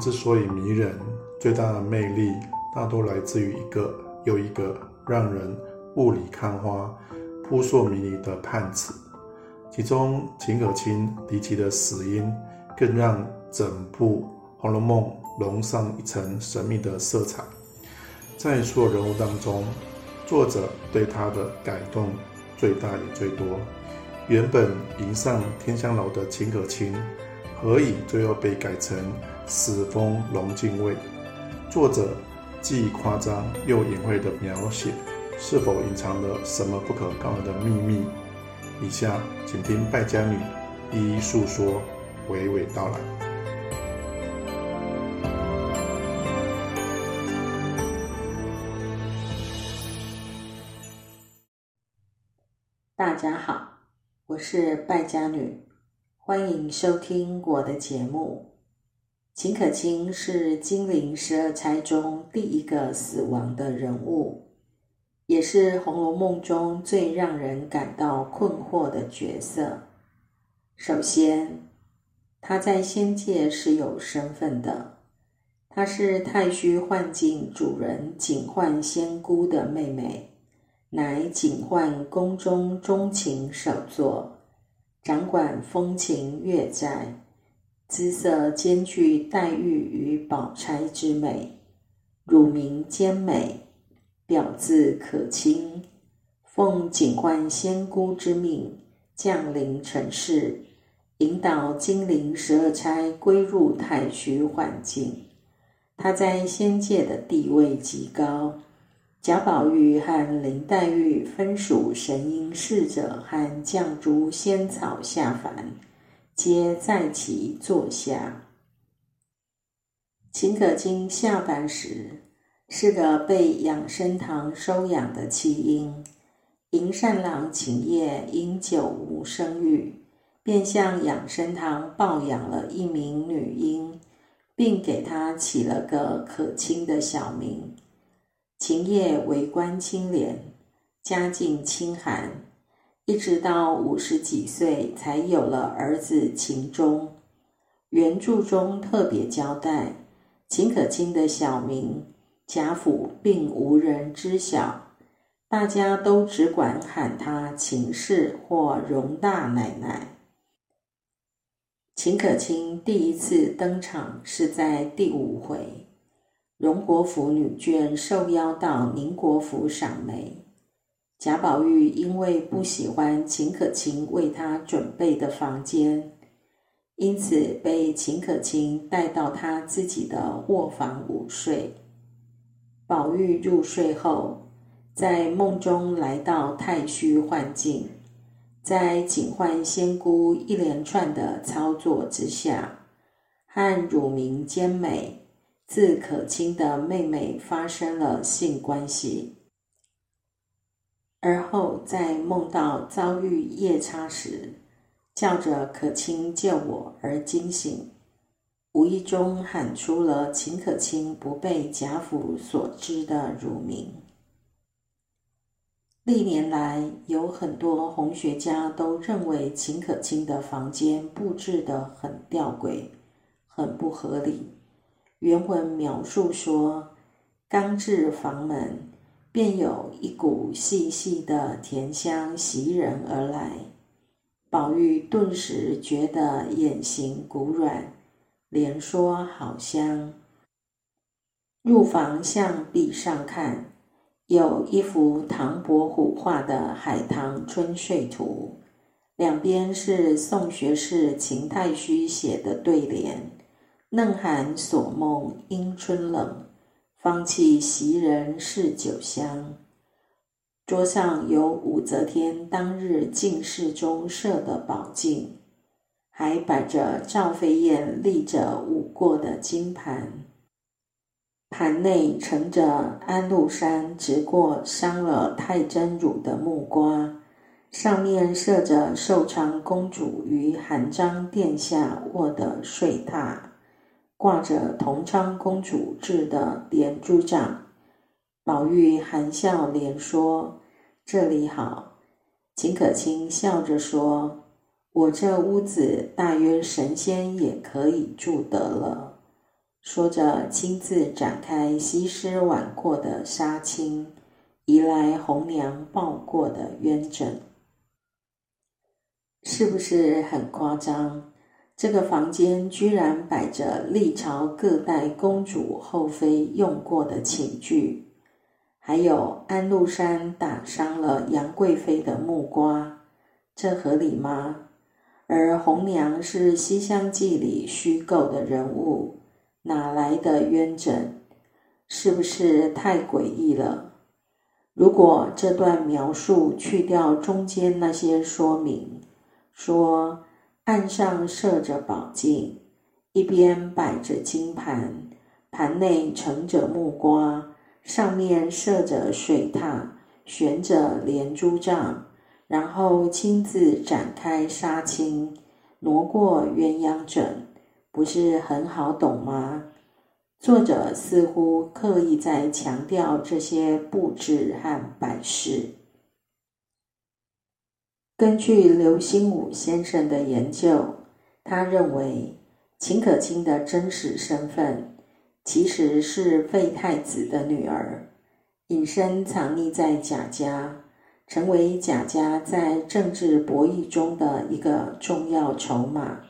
》之所以迷人，最大的魅力大多来自于一个又一个让人雾里看花、扑朔迷离的判词。其中，秦可卿离奇的死因，更让整部《红楼梦》笼上一层神秘的色彩。在所有人物当中，作者对他的改动最大也最多。原本迎上天香楼的秦可卿，何以最后被改成死封龙敬畏？作者既夸张又隐晦的描写，是否隐藏了什么不可告人的秘密？以下请听败家女一一诉说，娓娓道来。大家好，我是败家女，欢迎收听我的节目。秦可卿是金陵十二钗中第一个死亡的人物。也是《红楼梦》中最让人感到困惑的角色。首先，她在仙界是有身份的，她是太虚幻境主人警幻仙姑的妹妹，乃警幻宫中钟情首座，掌管风情月债，姿色兼具黛玉与宝钗之美，乳名兼美。表字可亲，奉警幻仙姑之命降临尘世，引导金陵十二钗归入太虚幻境。她在仙界的地位极高。贾宝玉和林黛玉分属神瑛侍者和绛珠仙草下凡，皆在其座下。秦可卿下凡时。是个被养生堂收养的弃婴，银善郎秦业因久无生育，便向养生堂抱养了一名女婴，并给她起了个可亲的小名。秦业为官清廉，家境清寒，一直到五十几岁才有了儿子秦钟。原著中特别交代，秦可卿的小名。贾府并无人知晓，大家都只管喊她秦氏或荣大奶奶。秦可卿第一次登场是在第五回，荣国府女眷受邀到宁国府赏梅，贾宝玉因为不喜欢秦可卿为他准备的房间，因此被秦可卿带到他自己的卧房午睡。宝玉入睡后，在梦中来到太虚幻境，在警幻仙姑一连串的操作之下，和乳名兼美、字可卿的妹妹发生了性关系。而后在梦到遭遇夜叉时，叫着“可卿救我”而惊醒。无意中喊出了秦可卿不被贾府所知的乳名。历年来，有很多红学家都认为秦可卿的房间布置得很吊诡、很不合理。原文描述说，刚至房门，便有一股细细的甜香袭人而来，宝玉顿时觉得眼形骨软。连说好香。入房向壁上看，有一幅唐伯虎画的《海棠春睡图》，两边是宋学士秦太虚写的对联：“嫩寒锁梦因春冷，芳气袭人是酒香。”桌上有武则天当日进士中设的宝镜。还摆着赵飞燕立着舞过的金盘，盘内盛着安禄山直过伤了太真乳的木瓜，上面设着寿昌公主与韩章殿下卧的睡榻，挂着同昌公主制的点珠帐。宝玉含笑连说：“这里好。”秦可卿笑着说。我这屋子大约神仙也可以住得了。说着亲自展开西施挽过的纱巾，移来红娘抱过的鸳枕，是不是很夸张？这个房间居然摆着历朝各代公主后妃用过的寝具，还有安禄山打伤了杨贵妃的木瓜，这合理吗？而红娘是《西厢记》里虚构的人物，哪来的冤枕？是不是太诡异了？如果这段描述去掉中间那些说明，说。案上设着宝镜，一边摆着金盘，盘内盛着木瓜，上面设着水榻，悬着连珠帐，然后亲自展开纱巾，挪过鸳鸯枕，不是很好懂吗？作者似乎刻意在强调这些布置和摆饰。根据刘心武先生的研究，他认为秦可卿的真实身份其实是废太子的女儿，隐身藏匿在贾家，成为贾家在政治博弈中的一个重要筹码。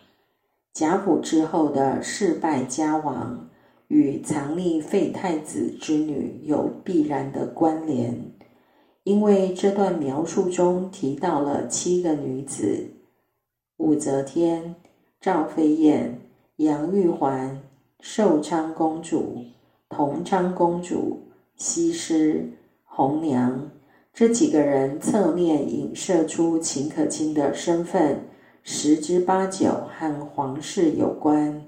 贾府之后的世败家亡，与藏匿废太子之女有必然的关联。因为这段描述中提到了七个女子：武则天、赵飞燕、杨玉环、寿昌公主、同昌公主、西施、红娘。这几个人侧面影射出秦可卿的身份，十之八九和皇室有关。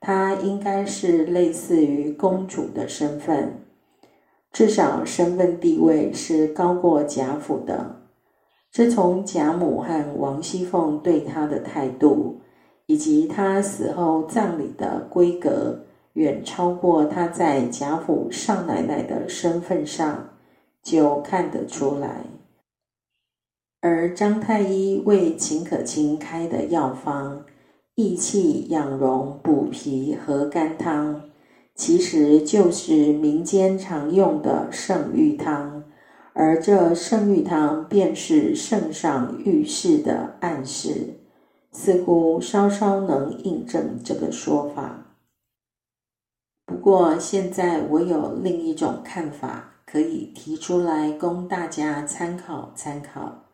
她应该是类似于公主的身份。至少身份地位是高过贾府的。这从贾母和王熙凤对他的态度，以及他死后葬礼的规格，远超过他在贾府少奶奶的身份上，就看得出来。而张太医为秦可卿开的药方——益气养荣、补脾和肝汤。其实就是民间常用的圣玉汤，而这圣玉汤便是圣上浴室的暗示，似乎稍稍能印证这个说法。不过现在我有另一种看法，可以提出来供大家参考参考，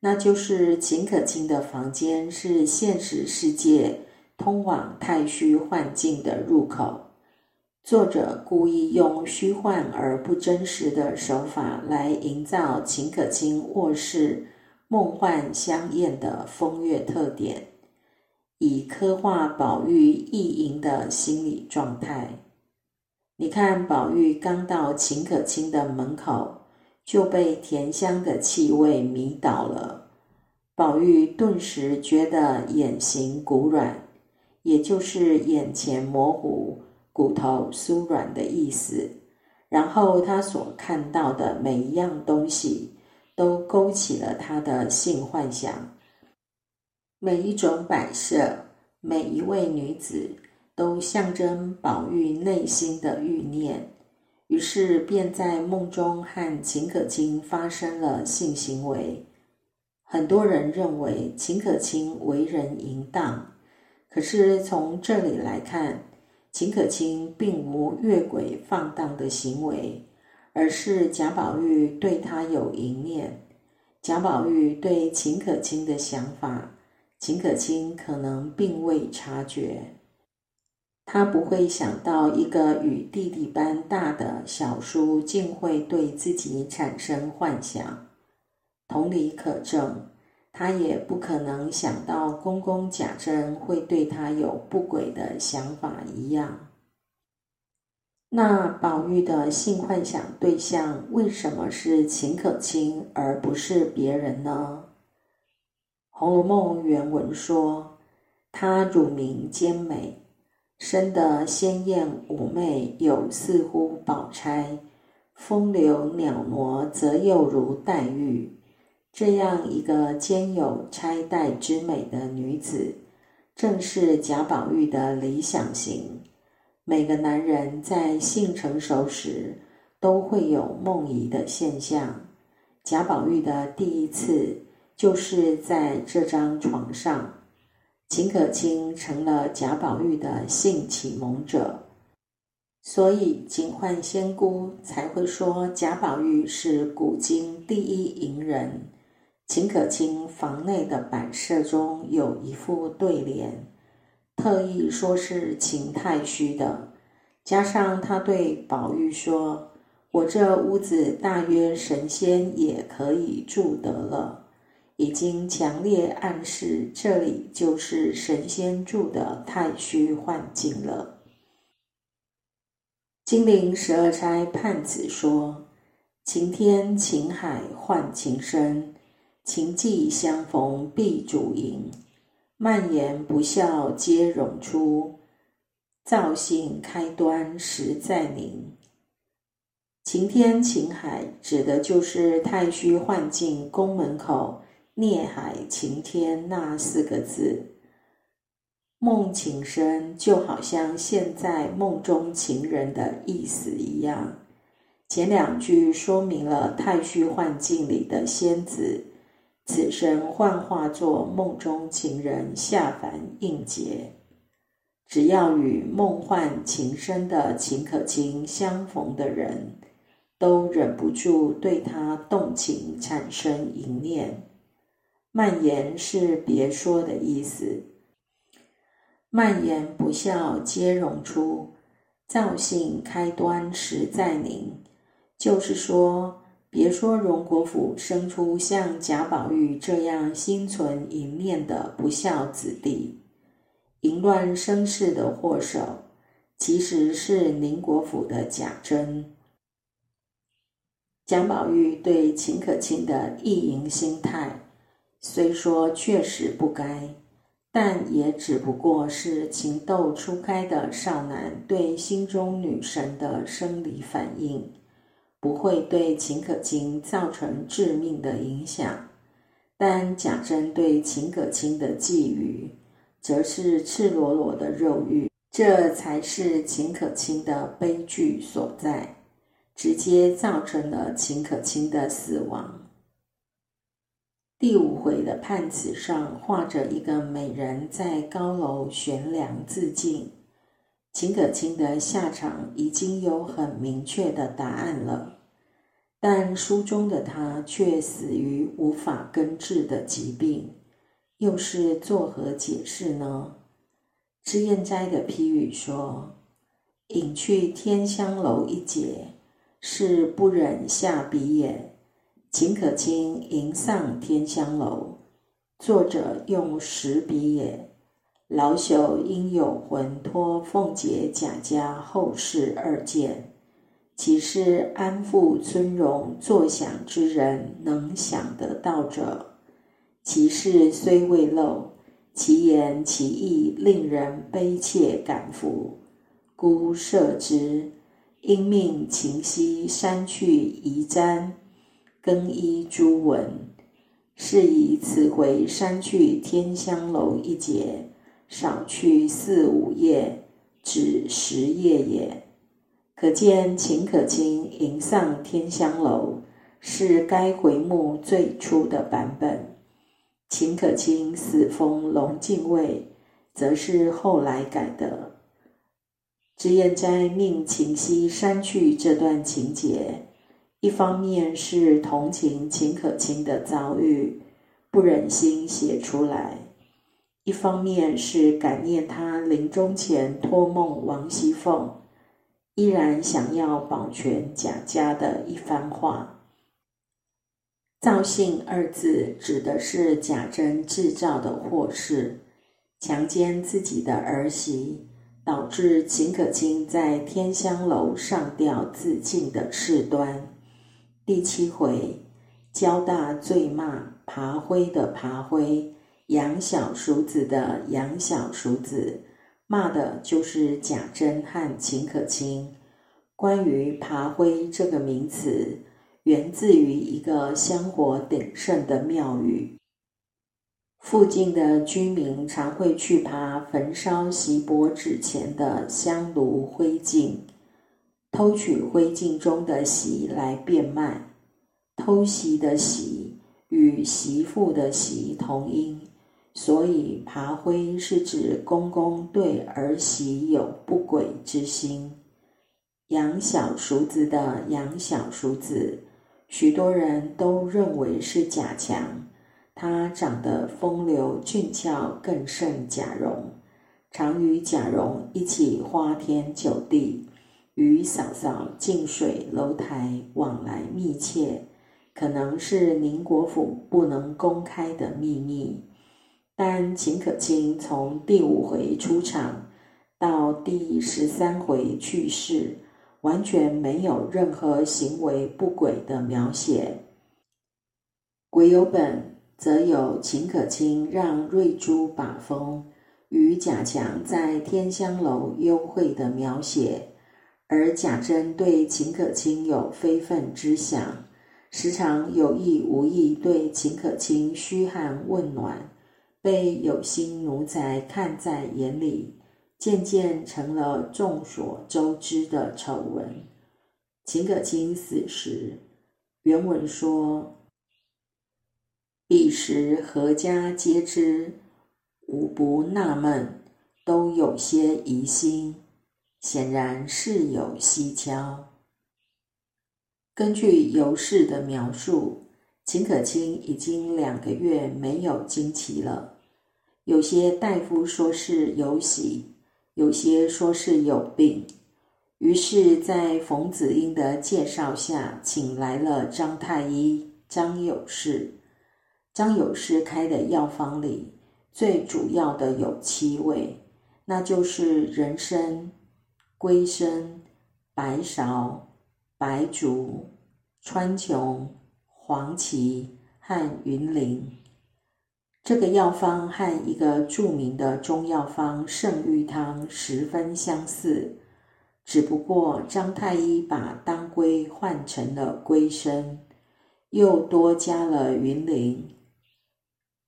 那就是秦可卿的房间是现实世界通往太虚幻境的入口。作者故意用虚幻而不真实的手法来营造秦可卿卧室梦幻香艳的风月特点，以刻画宝玉意淫的心理状态。你看，宝玉刚到秦可卿的门口，就被甜香的气味迷倒了。宝玉顿时觉得眼形骨软，也就是眼前模糊。骨头酥软的意思，然后他所看到的每一样东西，都勾起了他的性幻想。每一种摆设，每一位女子，都象征宝玉内心的欲念。于是便在梦中和秦可卿发生了性行为。很多人认为秦可卿为人淫荡，可是从这里来看。秦可卿并无越轨放荡的行为，而是贾宝玉对他有一念。贾宝玉对秦可卿的想法，秦可卿可能并未察觉。他不会想到一个与弟弟般大的小叔竟会对自己产生幻想。同理可证。他也不可能想到公公贾珍会对他有不轨的想法一样。那宝玉的性幻想对象为什么是秦可卿而不是别人呢？《红楼梦》原文说：“她乳名兼美，生得鲜艳妩媚，有似乎宝钗；风流袅娜，则又如黛玉。”这样一个兼有钗黛之美的女子，正是贾宝玉的理想型。每个男人在性成熟时都会有梦遗的现象。贾宝玉的第一次就是在这张床上，秦可卿成了贾宝玉的性启蒙者，所以警幻仙姑才会说贾宝玉是古今第一淫人。秦可卿房内的摆设中有一副对联，特意说是秦太虚的，加上他对宝玉说。我这屋子大约神仙也可以住得了，已经强烈暗示这里就是神仙住的太虚幻境了。金陵十二钗判词说：“晴天晴海换情深，情际相逢必主淫。蔓延不笑皆冗出，造性开端实在宁。”晴天晴海指的就是太虚幻境宫门口“孽海晴天”那四个字。梦情深就好像现在梦中情人的意思一样。前两句说明了太虚幻境里的仙子，此生幻化作梦中情人下凡应劫。只要与梦幻情深的秦可卿相逢的人。都忍不住对他动情，产生一念。蔓延是别说的意思。蔓延不笑皆容出，造性开端实在宁。就是说，别说荣国府生出像贾宝玉这样心存淫念的不孝子弟，淫乱生事的祸首，其实是宁国府的贾珍。贾宝玉对秦可卿的意淫心态，虽说确实不该，但也只不过是情窦初开的少男对心中女神的生理反应，不会对秦可卿造成致命的影响。但贾珍对秦可卿的觊觎，则是赤裸裸的肉欲，这才是秦可卿的悲剧所在。直接造成了秦可卿的死亡。第五回的判词上画着一个美人在高楼悬梁自尽，秦可卿的下场已经有很明确的答案了，但书中的他却死于无法根治的疾病，又是作何解释呢？脂砚斋的批语说：“隐去天香楼一节。”是不忍下笔也。秦可卿吟丧天香楼，作者用实笔也。老朽应有魂托凤姐贾家后事二件，岂是安富尊荣坐享之人能想得到者？其事虽未露，其言其意令人悲切感服，孤设之。因命秦溪删去遗簪，更衣朱文，是以此回删去天香楼一节，少去四五页，只十页也。可见秦可卿吟丧天香楼是该回目最初的版本，秦可卿死封龙禁尉，则是后来改的。脂砚斋命秦溪删去这段情节，一方面是同情秦可卿的遭遇，不忍心写出来；一方面是感念他临终前托梦王熙凤，依然想要保全贾家的一番话。造性二字指的是贾珍制造的祸事，强奸自己的儿媳。导致秦可卿在天香楼上吊自尽的事端。第七回，交大醉骂爬灰的爬灰，养小叔子的养小叔子，骂的就是贾珍和秦可卿。关于爬灰这个名词，源自于一个香火鼎盛的庙宇。附近的居民常会去爬焚烧锡箔纸钱的香炉灰烬，偷取灰烬中的锡来变卖。偷袭的袭与媳妇的媳同音，所以爬灰是指公公对儿媳有不轨之心。养小叔子的养小叔子，许多人都认为是贾强。他长得风流俊俏，更胜贾蓉，常与贾蓉一起花天酒地，与嫂嫂近水楼台往来密切。可能是宁国府不能公开的秘密，但秦可卿从第五回出场到第十三回去世，完全没有任何行为不轨的描写。鬼有本则有秦可卿让瑞珠把风，与贾强在天香楼幽会的描写，而贾珍对秦可卿有非分之想。时常有意无意对秦可卿嘘寒问暖，被有心奴才看在眼里，渐渐成了众所周知的丑闻。秦可卿死时，原文说：“彼时何家皆知，无不纳闷，都有些疑心，显然事有蹊跷。”根据尤氏的描述，秦可卿已经两个月没有经期了。有些大夫说是有喜，有些说是有病。于是，在冯子英的介绍下，请来了张太医张有士。张有士开的药方里，最主要的有七味，那就是人参、龟参、白芍。白术、川穹、黄芪和云苓，这个药方和一个著名的中药方圣玉汤十分相似，只不过张太医把当归换成了龟参，又多加了云苓。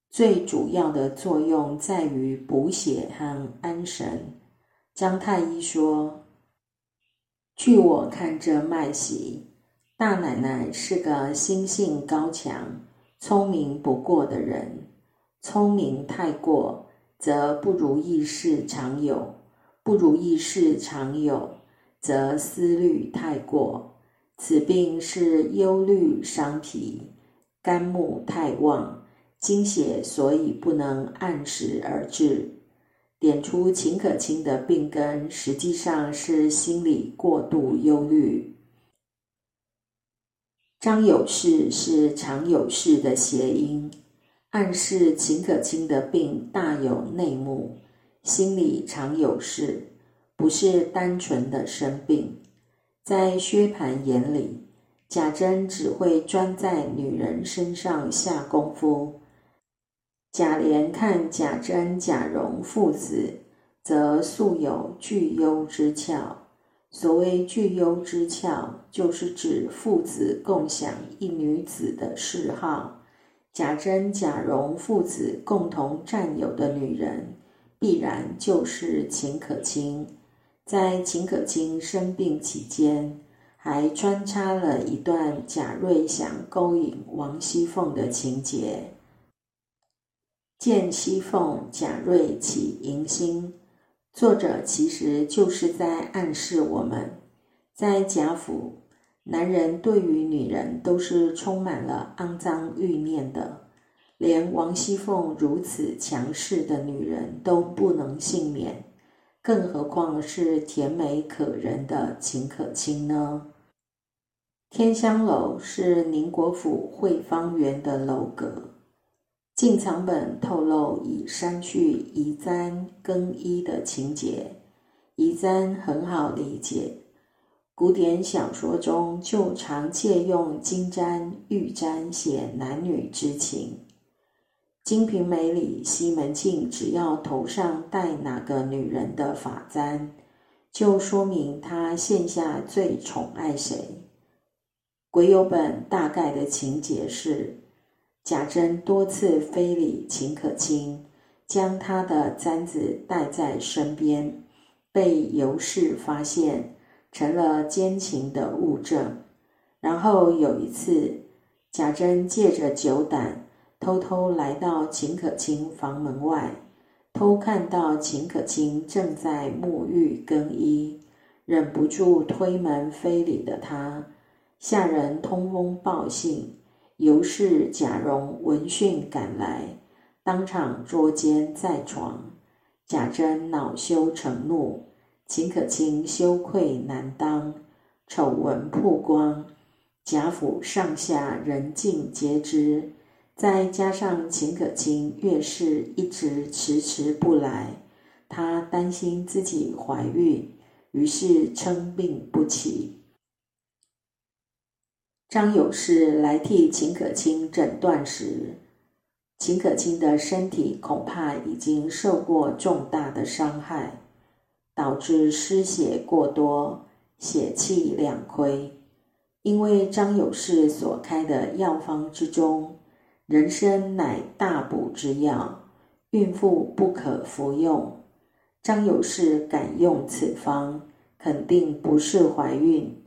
最主要的作用在于补血和安神。张太医说。据我看，这脉息大奶奶是个心性高强、聪明不过的人。聪明太过，则不如意事常有；不如意事常有，则思虑太过。此病是忧虑伤脾，肝木太旺，精血所以不能按时而至。点出秦可卿的病根，实际上是心理过度忧虑。张有事是常有事的谐音，暗示秦可卿的病大有内幕，心里常有事，不是单纯的生病。在薛蟠眼里，贾珍只会专在女人身上下功夫。贾琏看贾珍、贾蓉父子，则素有聚优之窍。所谓聚优之窍，就是指父子共享一女子的嗜好。贾珍、贾蓉父子共同占有的女人，必然就是秦可卿。在秦可卿生病期间，还穿插了一段贾瑞想勾引王熙凤的情节。见熙凤、贾瑞起迎心，作者其实就是在暗示我们，在贾府，男人对于女人都是充满了肮脏欲念的，连王熙凤如此强势的女人都不能幸免，更何况是甜美可人的秦可卿呢？天香楼是宁国府惠芳园的楼阁。进藏本透露已删去移簪更衣的情节，移簪很好理解。古典小说中就常借用金簪、玉簪写男女之情。《金瓶梅》里西门庆只要头上戴哪个女人的发簪，就说明他现下最宠爱谁。鬼有本大概的情节是。贾珍多次非礼秦可卿，将他的簪子带在身边，被尤氏发现，成了奸情的物证。然后有一次，贾珍借着酒胆，偷偷来到秦可卿房门外，偷看到秦可卿正在沐浴更衣，忍不住推门非礼的他。下人通风报信，尤氏、贾蓉闻讯赶来，当场捉奸在床。贾珍恼羞成怒，秦可卿羞愧难当，丑闻曝光，贾府上下人尽皆知。再加上秦可卿越是一直迟迟不来，她担心自己怀孕，于是称病不起。张有事来替秦可卿诊断时，秦可卿的身体恐怕已经受过重大的伤害，导致失血过多，血气两亏。因为张有事所开的药方之中，人参乃大补之药，孕妇不可服用。张有事敢用此方，肯定不是怀孕。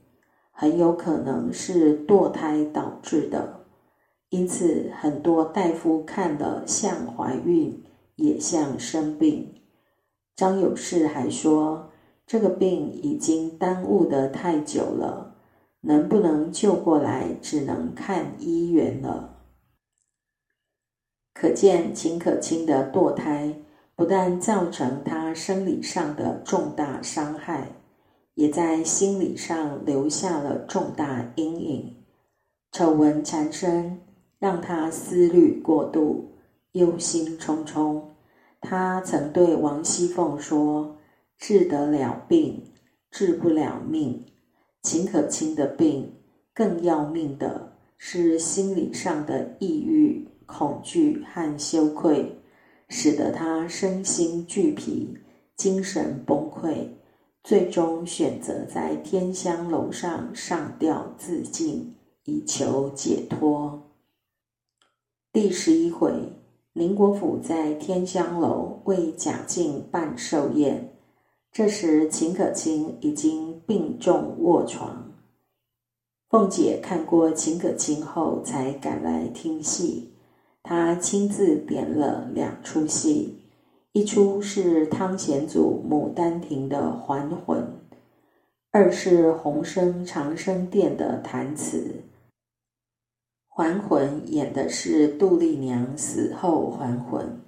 很有可能是堕胎导致的，因此很多大夫看了像怀孕，也像生病。张有事还说，这个病已经耽误得太久了，能不能救过来，只能看医缘了。可见秦可卿的堕胎不但造成她生理上的重大伤害。也在心理上留下了重大阴影。丑闻缠身，让他思虑过度，忧心忡忡。他曾对王熙凤说：“治得了病，治不了命。秦可卿的病更要命的是心理上的抑郁、恐惧和羞愧，使得他身心俱疲，精神崩溃。”最终选择在天香楼上上吊自尽，以求解脱。第十一回，宁国府在天香楼为贾静办寿宴，这时秦可卿已经病重卧床。凤姐看过秦可卿后，才赶来听戏。她亲自点了两出戏。一出是汤显祖《牡丹亭》的《还魂》，二是洪生长生殿的弹词。《还魂》演的是杜丽娘死后还魂，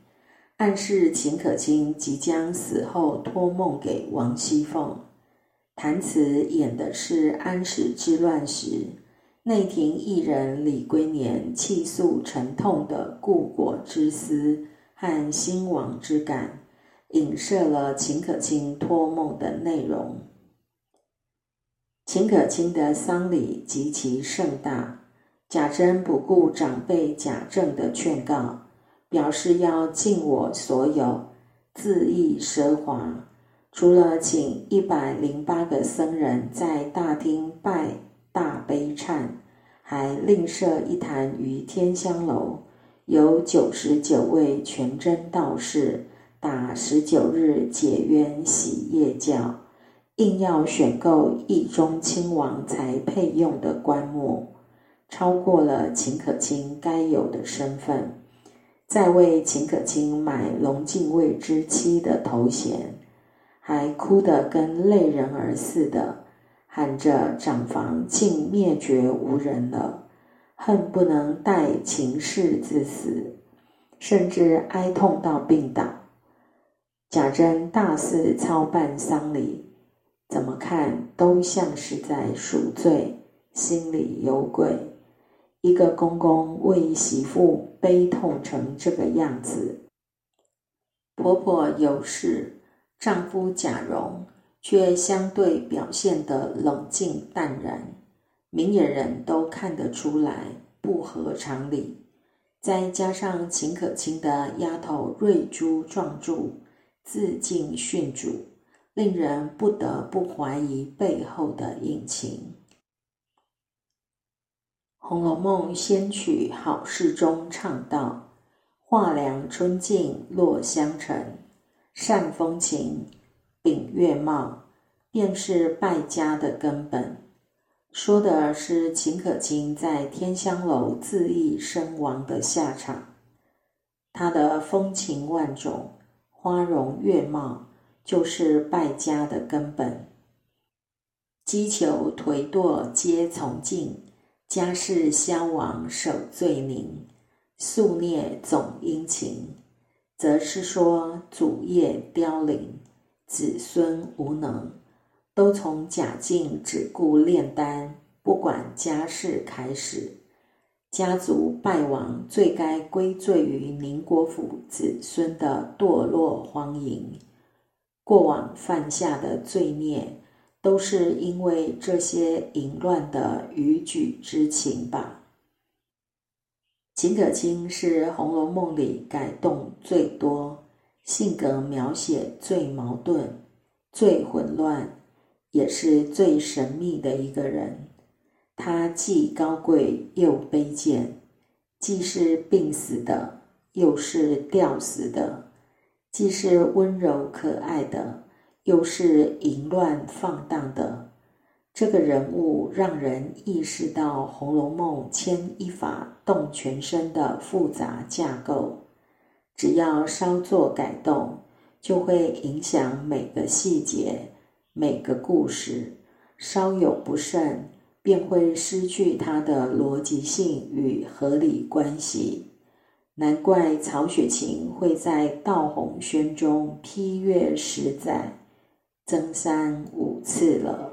暗示秦可卿即将死后托梦给王熙凤；弹词演的是安史之乱时内廷艺人李龟年泣诉沉痛的故国之思。和兴亡之感，影射了秦可卿托梦的内容。秦可卿的丧礼极其盛大，贾珍不顾长辈贾政的劝告，表示要尽我所有，恣意奢华。除了请一百零八个僧人在大厅拜大悲忏，还另设一坛于天香楼。有九十九位全真道士打十九日解冤喜夜教，硬要选购一中亲王才配用的棺木，超过了秦可卿该有的身份，再为秦可卿买龙敬卫之妻的头衔，还哭得跟泪人儿似的，喊着长房竟灭绝无人了。恨不能待秦氏自死，甚至哀痛到病倒。贾珍大肆操办丧礼，怎么看都像是在赎罪，心里有鬼。一个公公为媳妇悲痛成这个样子，婆婆有事，丈夫贾蓉却相对表现得冷静淡然。明眼人都看得出来不合常理，再加上秦可卿的丫头瑞珠撞柱自尽殉主，令人不得不怀疑背后的隐情。红楼梦》仙曲好事中唱道：“画梁春尽落香尘，善风情，秉月貌，便是败家的根本。”说的是秦可卿在天香楼自缢身亡的下场。她的风情万种，花容月貌，就是败家的根本。击球颓堕皆从尽。家世消亡守罪名，宿孽总殷勤，则是说祖业凋零，子孙无能，都从贾静只顾炼丹，不管家事开始。家族败亡，最该归罪于宁国府子孙的堕落荒淫，过往犯下的罪孽。都是因为这些淫乱的逾矩之情吧。秦可卿是《红楼梦》里改动最多、性格描写最矛盾、最混乱，也是最神秘的一个人。他既高贵又卑贱，既是病死的，又是吊死的，既是温柔可爱的。又是淫乱放荡的这个人物，让人意识到《红楼梦》牵一发动全身的复杂架构，只要稍作改动，就会影响每个细节、每个故事。稍有不慎，便会失去它的逻辑性与合理关系。难怪曹雪芹会在《道红轩》中批阅十载。增三五次了。